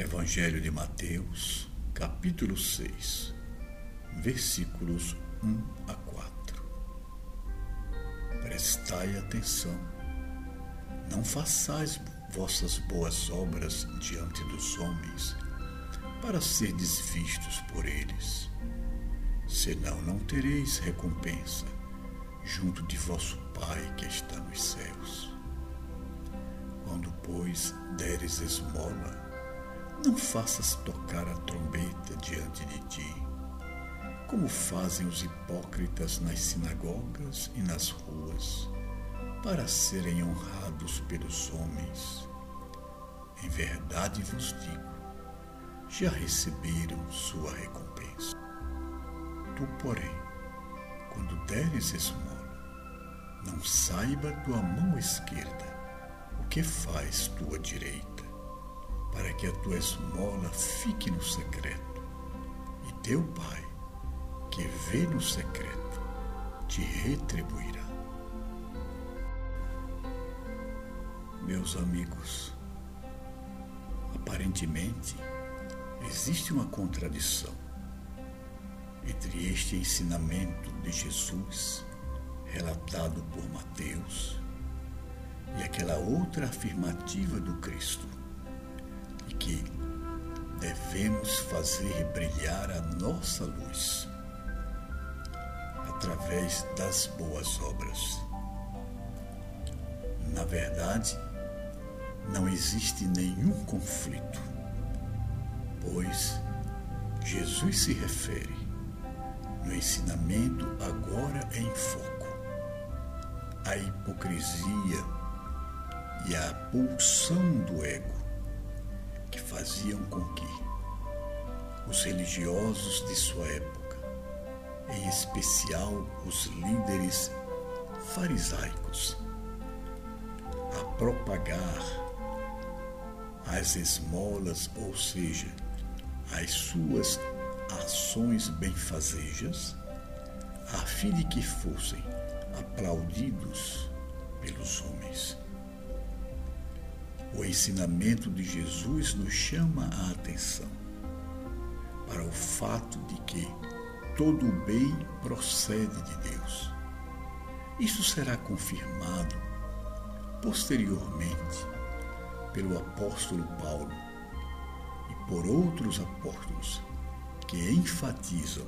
Evangelho de Mateus, capítulo 6, versículos 1 a 4. Prestai atenção, não façais vossas boas obras diante dos homens, para serdes vistos por eles. Senão não tereis recompensa junto de vosso Pai que está nos céus. Quando, pois, deres esmola, não faças tocar a trombeta diante de ti, como fazem os hipócritas nas sinagogas e nas ruas, para serem honrados pelos homens. Em verdade vos digo, já receberam sua recompensa. Tu, porém, quando deres esmola, não saiba tua mão esquerda o que faz tua direita para que a tua esmola fique no secreto, e teu Pai, que vê no secreto, te retribuirá. Meus amigos, aparentemente existe uma contradição entre este ensinamento de Jesus, relatado por Mateus, e aquela outra afirmativa do Cristo que devemos fazer brilhar a nossa luz através das boas obras. Na verdade, não existe nenhum conflito, pois Jesus se refere no ensinamento agora em foco à hipocrisia e à pulsão do ego faziam com que os religiosos de sua época, em especial os líderes farisaicos, a propagar as esmolas, ou seja, as suas ações benfazejas, a fim de que fossem aplaudidos pelos homens. O ensinamento de Jesus nos chama a atenção para o fato de que todo o bem procede de Deus. Isso será confirmado posteriormente pelo apóstolo Paulo e por outros apóstolos que enfatizam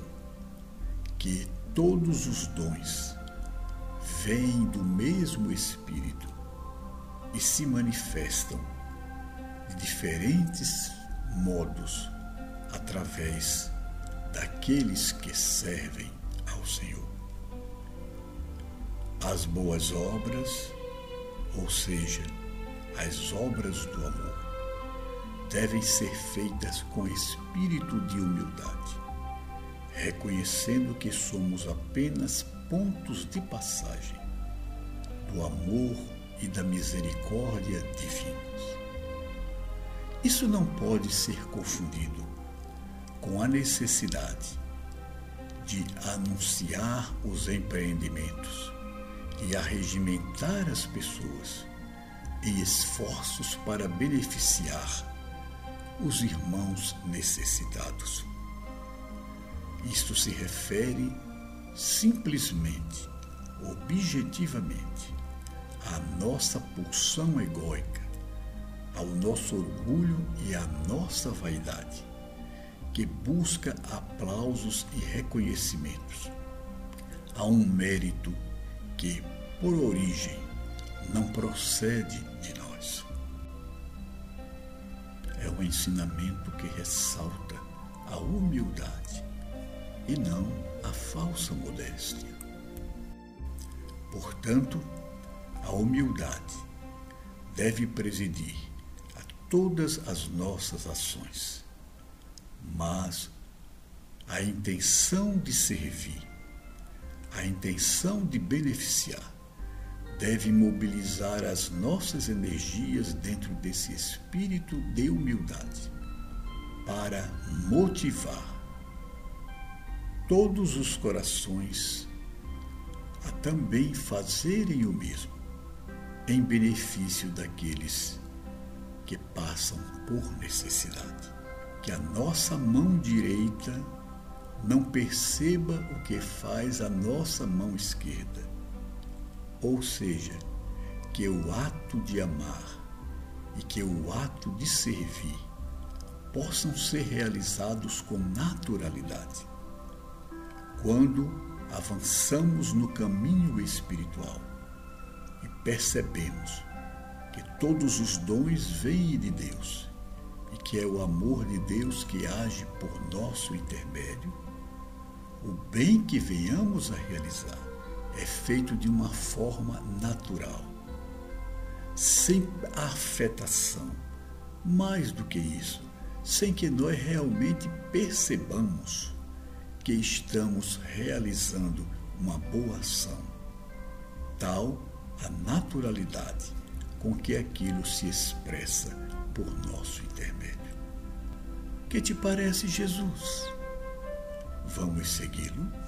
que todos os dons vêm do mesmo Espírito e se manifestam de diferentes modos através daqueles que servem ao Senhor. As boas obras, ou seja, as obras do amor, devem ser feitas com espírito de humildade, reconhecendo que somos apenas pontos de passagem do amor e da misericórdia divinos. Isso não pode ser confundido com a necessidade de anunciar os empreendimentos e arregimentar as pessoas em esforços para beneficiar os irmãos necessitados. Isto se refere simplesmente, objetivamente, à nossa pulsão egóica, ao nosso orgulho e à nossa vaidade, que busca aplausos e reconhecimentos, a um mérito que, por origem, não procede de nós. É um ensinamento que ressalta a humildade e não a falsa modéstia. Portanto, a humildade deve presidir a todas as nossas ações, mas a intenção de servir, a intenção de beneficiar, deve mobilizar as nossas energias dentro desse espírito de humildade para motivar todos os corações a também fazerem o mesmo em benefício daqueles que passam por necessidade. que a nossa mão direita não perceba o que faz a nossa mão esquerda. Ou seja, que o ato de amar e que o ato de servir possam ser realizados com naturalidade. Quando avançamos no caminho espiritual percebemos que todos os dons vêm de Deus e que é o amor de Deus que age por nosso intermédio, o bem que venhamos a realizar é feito de uma forma natural, sem afetação. Mais do que isso, sem que nós realmente percebamos que estamos realizando uma boa ação. Tal a naturalidade com que aquilo se expressa por nosso intermédio. Que te parece Jesus? Vamos segui-lo?